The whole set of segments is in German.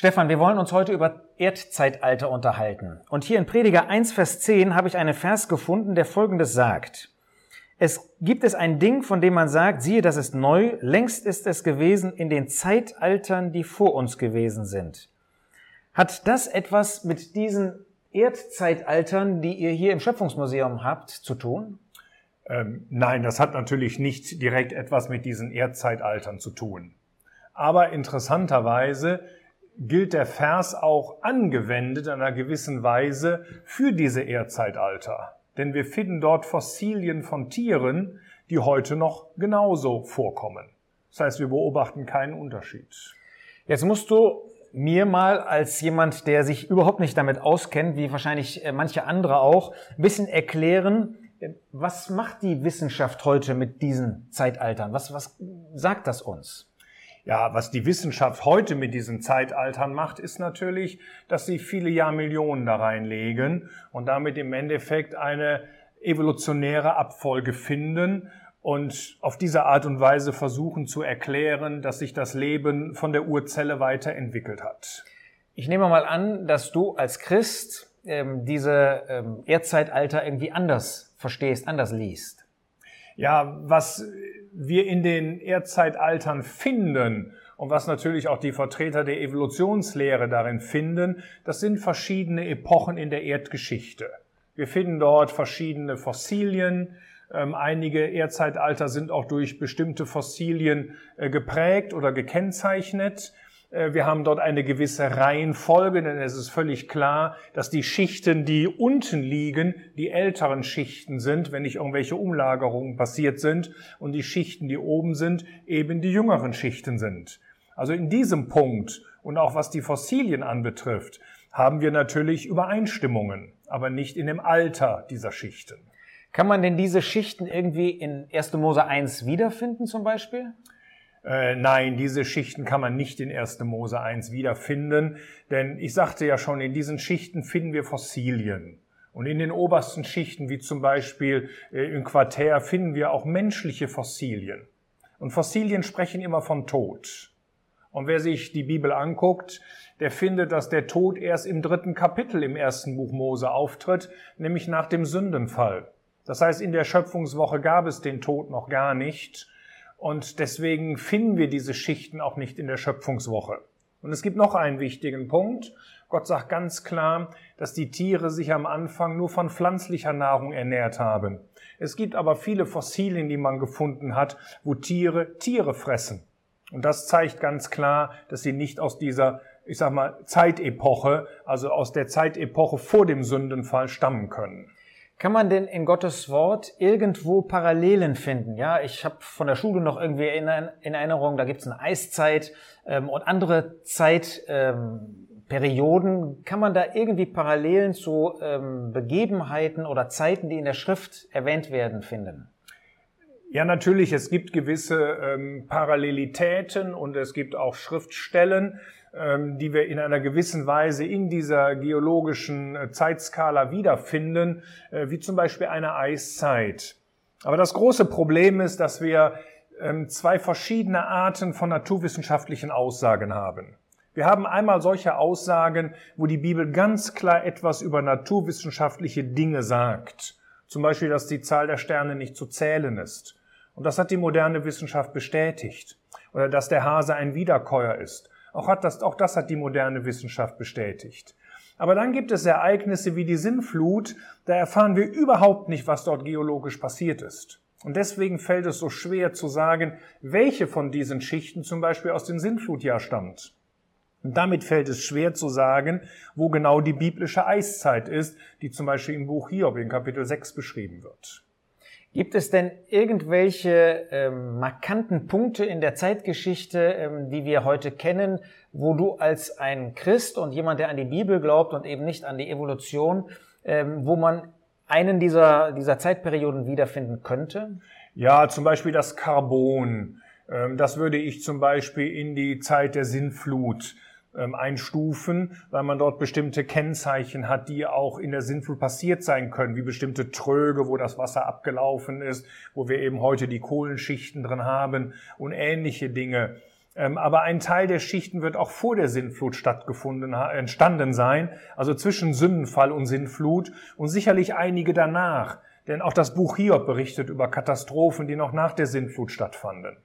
Stefan, wir wollen uns heute über Erdzeitalter unterhalten. Und hier in Prediger 1, Vers 10 habe ich einen Vers gefunden, der Folgendes sagt. Es gibt es ein Ding, von dem man sagt, siehe, das ist neu, längst ist es gewesen in den Zeitaltern, die vor uns gewesen sind. Hat das etwas mit diesen Erdzeitaltern, die ihr hier im Schöpfungsmuseum habt, zu tun? Ähm, nein, das hat natürlich nicht direkt etwas mit diesen Erdzeitaltern zu tun. Aber interessanterweise gilt der Vers auch angewendet in einer gewissen Weise für diese Erdzeitalter. Denn wir finden dort Fossilien von Tieren, die heute noch genauso vorkommen. Das heißt, wir beobachten keinen Unterschied. Jetzt musst du mir mal als jemand, der sich überhaupt nicht damit auskennt, wie wahrscheinlich äh, manche andere auch, ein bisschen erklären, äh, was macht die Wissenschaft heute mit diesen Zeitaltern? Was, was sagt das uns? Ja, was die Wissenschaft heute mit diesen Zeitaltern macht, ist natürlich, dass sie viele Jahrmillionen da reinlegen und damit im Endeffekt eine evolutionäre Abfolge finden und auf diese Art und Weise versuchen zu erklären, dass sich das Leben von der Urzelle weiterentwickelt hat. Ich nehme mal an, dass du als Christ ähm, diese ähm, Erdzeitalter irgendwie anders verstehst, anders liest. Ja, was wir in den Erdzeitaltern finden und was natürlich auch die Vertreter der Evolutionslehre darin finden, das sind verschiedene Epochen in der Erdgeschichte. Wir finden dort verschiedene Fossilien, ähm, einige Erdzeitalter sind auch durch bestimmte Fossilien äh, geprägt oder gekennzeichnet. Äh, wir haben dort eine gewisse Reihenfolge, denn es ist völlig klar, dass die Schichten, die unten liegen, die älteren Schichten sind, wenn nicht irgendwelche Umlagerungen passiert sind, und die Schichten, die oben sind, eben die jüngeren Schichten sind. Also in diesem Punkt und auch was die Fossilien anbetrifft, haben wir natürlich Übereinstimmungen, aber nicht in dem Alter dieser Schichten. Kann man denn diese Schichten irgendwie in 1. Mose 1 wiederfinden zum Beispiel? Äh, nein, diese Schichten kann man nicht in 1. Mose 1 wiederfinden, denn ich sagte ja schon, in diesen Schichten finden wir Fossilien. Und in den obersten Schichten, wie zum Beispiel äh, im Quartär, finden wir auch menschliche Fossilien. Und Fossilien sprechen immer von Tod. Und wer sich die Bibel anguckt, der findet, dass der Tod erst im dritten Kapitel im ersten Buch Mose auftritt, nämlich nach dem Sündenfall. Das heißt, in der Schöpfungswoche gab es den Tod noch gar nicht und deswegen finden wir diese Schichten auch nicht in der Schöpfungswoche. Und es gibt noch einen wichtigen Punkt. Gott sagt ganz klar, dass die Tiere sich am Anfang nur von pflanzlicher Nahrung ernährt haben. Es gibt aber viele Fossilien, die man gefunden hat, wo Tiere Tiere fressen. Und das zeigt ganz klar, dass sie nicht aus dieser, ich sag mal, Zeitepoche, also aus der Zeitepoche vor dem Sündenfall stammen können. Kann man denn in Gottes Wort irgendwo Parallelen finden? Ja, ich habe von der Schule noch irgendwie in, in Erinnerung, da gibt es eine Eiszeit ähm, und andere Zeitperioden. Ähm, Kann man da irgendwie Parallelen zu ähm, Begebenheiten oder Zeiten, die in der Schrift erwähnt werden, finden? Ja, natürlich, es gibt gewisse ähm, Parallelitäten und es gibt auch Schriftstellen. Ähm, die wir in einer gewissen Weise in dieser geologischen äh, Zeitskala wiederfinden, äh, wie zum Beispiel eine Eiszeit. Aber das große Problem ist, dass wir ähm, zwei verschiedene Arten von naturwissenschaftlichen Aussagen haben. Wir haben einmal solche Aussagen, wo die Bibel ganz klar etwas über naturwissenschaftliche Dinge sagt. Zum Beispiel, dass die Zahl der Sterne nicht zu zählen ist. Und das hat die moderne Wissenschaft bestätigt. Oder dass der Hase ein Wiederkäuer ist. Auch, hat das, auch das hat die moderne Wissenschaft bestätigt. Aber dann gibt es Ereignisse wie die Sinnflut, da erfahren wir überhaupt nicht, was dort geologisch passiert ist. Und deswegen fällt es so schwer zu sagen, welche von diesen Schichten zum Beispiel aus dem Sinnflutjahr stammt. Und damit fällt es schwer zu sagen, wo genau die biblische Eiszeit ist, die zum Beispiel im Buch Hiob in Kapitel 6 beschrieben wird. Gibt es denn irgendwelche ähm, markanten Punkte in der Zeitgeschichte, ähm, die wir heute kennen, wo du als ein Christ und jemand, der an die Bibel glaubt und eben nicht an die Evolution, ähm, wo man einen dieser, dieser Zeitperioden wiederfinden könnte? Ja, zum Beispiel das Carbon. Ähm, das würde ich zum Beispiel in die Zeit der Sinnflut einstufen, weil man dort bestimmte Kennzeichen hat, die auch in der Sinnflut passiert sein können, wie bestimmte Tröge, wo das Wasser abgelaufen ist, wo wir eben heute die Kohlenschichten drin haben und ähnliche Dinge. Ähm, aber ein Teil der Schichten wird auch vor der Sintflut stattgefunden, entstanden sein, also zwischen Sündenfall und Sintflut und sicherlich einige danach. Denn auch das Buch Hiob berichtet über Katastrophen, die noch nach der Sintflut stattfanden.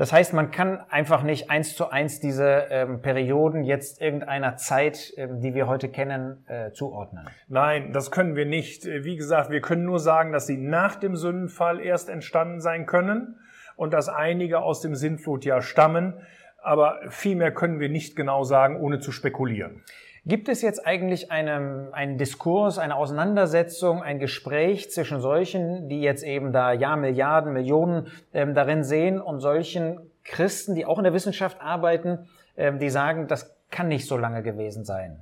Das heißt, man kann einfach nicht eins zu eins diese ähm, Perioden jetzt irgendeiner Zeit, ähm, die wir heute kennen, äh, zuordnen. Nein, das können wir nicht. Wie gesagt, wir können nur sagen, dass sie nach dem Sündenfall erst entstanden sein können und dass einige aus dem Sintflutjahr stammen. Aber viel mehr können wir nicht genau sagen, ohne zu spekulieren. Gibt es jetzt eigentlich einen, einen Diskurs, eine Auseinandersetzung, ein Gespräch zwischen solchen, die jetzt eben da ja Milliarden, Millionen ähm, darin sehen und solchen Christen, die auch in der Wissenschaft arbeiten, ähm, die sagen, das kann nicht so lange gewesen sein?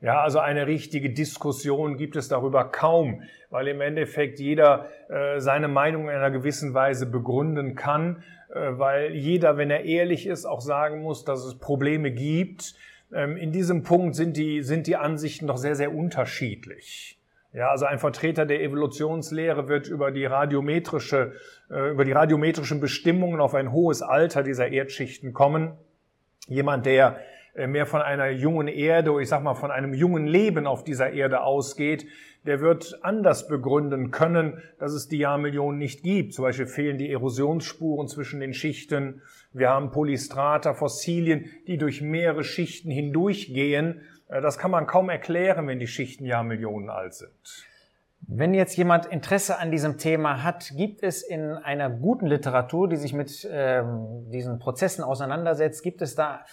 Ja, also eine richtige Diskussion gibt es darüber kaum, weil im Endeffekt jeder äh, seine Meinung in einer gewissen Weise begründen kann, äh, weil jeder, wenn er ehrlich ist, auch sagen muss, dass es Probleme gibt. Ähm, in diesem Punkt sind die, sind die Ansichten doch sehr, sehr unterschiedlich. Ja, also ein Vertreter der Evolutionslehre wird über die radiometrische, äh, über die radiometrischen Bestimmungen auf ein hohes Alter dieser Erdschichten kommen. Jemand, der äh, mehr von einer jungen Erde, ich sag mal von einem jungen Leben auf dieser Erde ausgeht, der wird anders begründen können, dass es die Jahrmillionen nicht gibt. Zum Beispiel fehlen die Erosionsspuren zwischen den Schichten. Wir haben Polystrata, Fossilien, die durch mehrere Schichten hindurchgehen. Äh, das kann man kaum erklären, wenn die Schichten Jahrmillionen alt sind. Wenn jetzt jemand Interesse an diesem Thema hat, gibt es in einer guten Literatur, die sich mit ähm, diesen Prozessen auseinandersetzt, gibt es da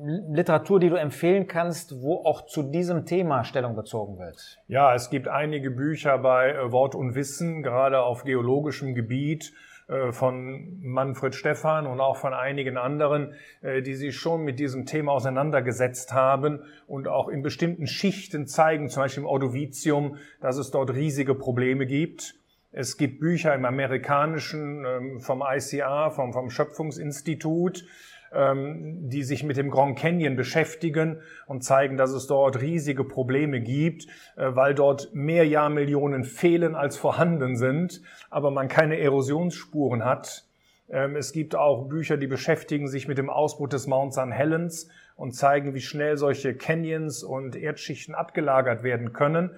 Literatur, die du empfehlen kannst, wo auch zu diesem Thema Stellung bezogen wird? Ja, es gibt einige Bücher bei äh, Wort und Wissen, gerade auf geologischem Gebiet äh, von Manfred Stephan und auch von einigen anderen, äh, die sich schon mit diesem Thema auseinandergesetzt haben und auch in bestimmten Schichten zeigen, zum Beispiel im Ordovizium, dass es dort riesige Probleme gibt. Es gibt Bücher im amerikanischen ähm, vom ICA, vom, vom Schöpfungsinstitut, die sich mit dem Grand Canyon beschäftigen und zeigen, dass es dort riesige Probleme gibt, äh, weil dort mehr Jahrmillionen fehlen als vorhanden sind, aber man keine Erosionsspuren hat. Ähm, es gibt auch Bücher, die beschäftigen sich mit dem Ausbruch des Mount St. Helens und zeigen, wie schnell solche Canyons und Erdschichten abgelagert werden können.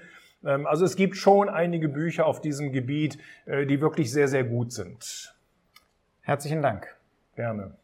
Ähm, also es gibt schon einige Bücher auf diesem Gebiet, äh, die wirklich sehr, sehr gut sind. Herzlichen Dank. Gerne.